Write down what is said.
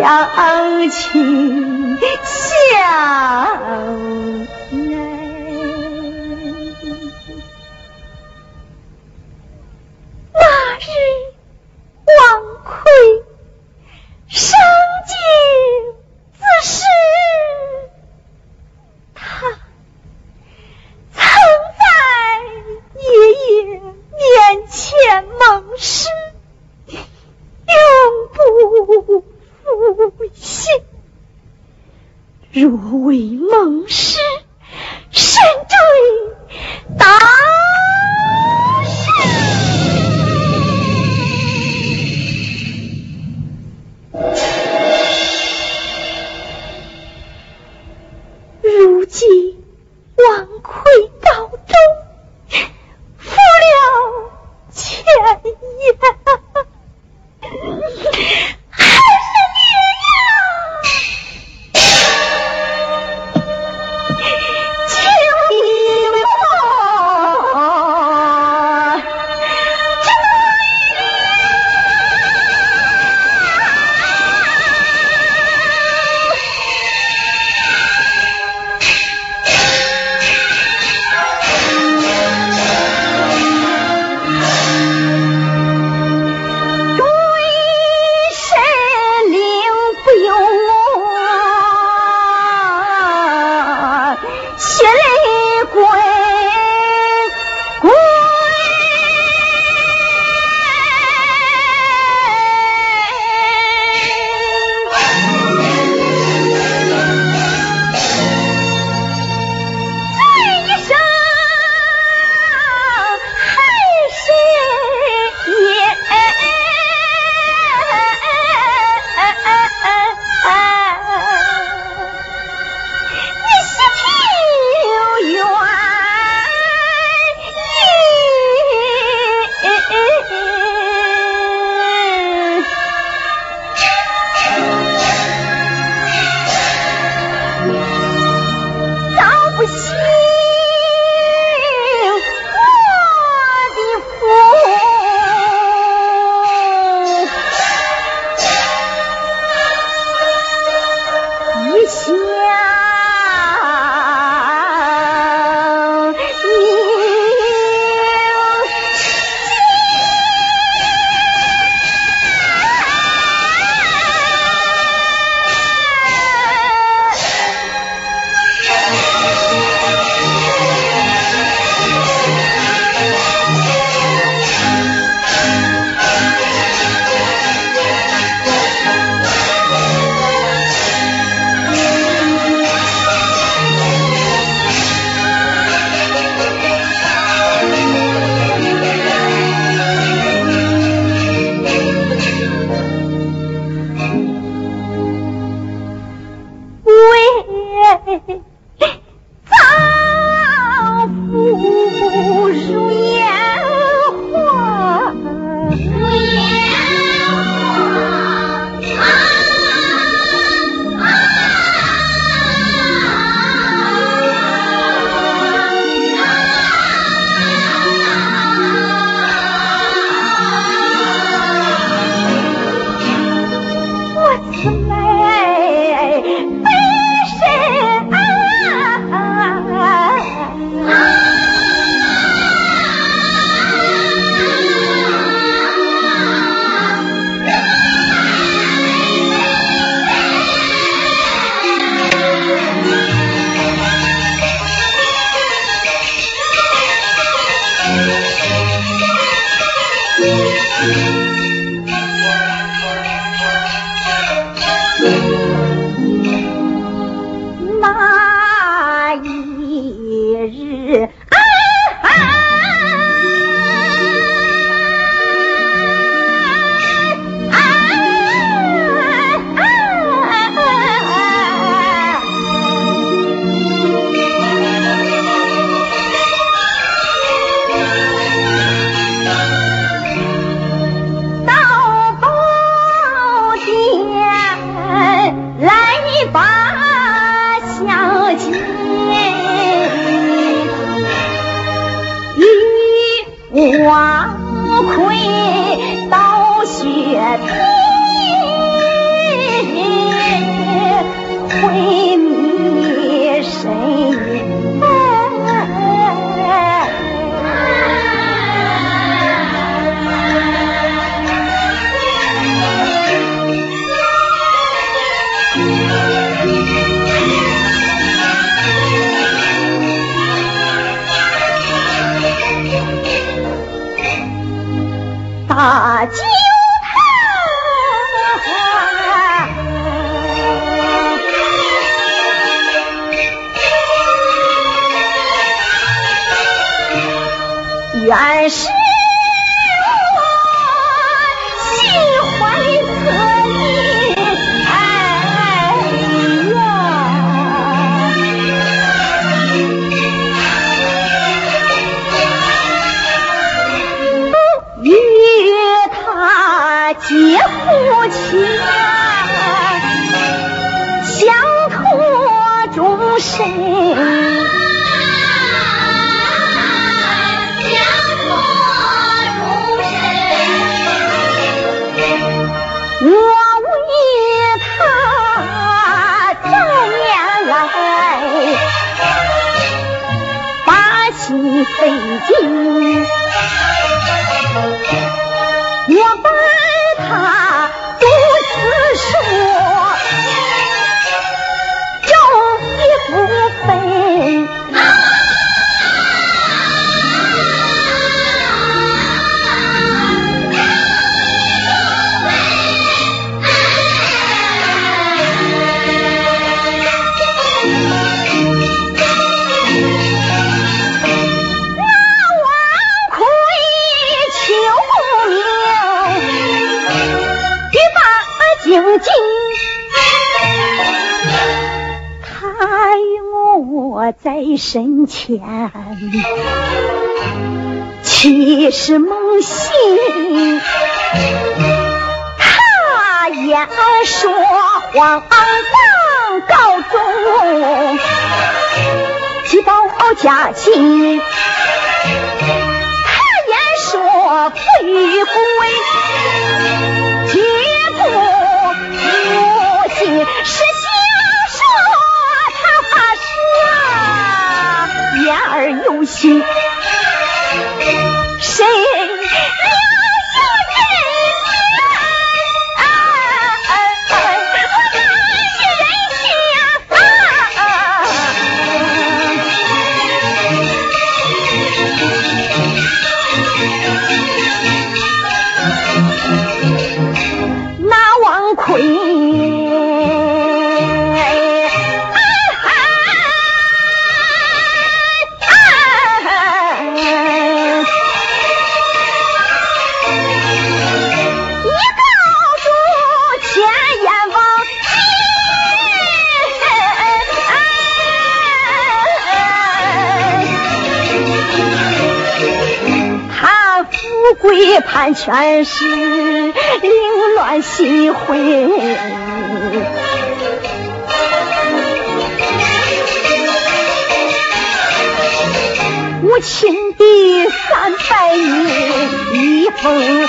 相亲相爱那日王魁生今自是他曾在爷爷面前蒙若为盟誓切是我心怀恻隐呀，与他结夫妻，相托终身。う。在身前，岂是梦醒？他言说皇榜告中，既报家亲。他言说不与归，结心，判全是凌乱心灰，无情的三百年一封。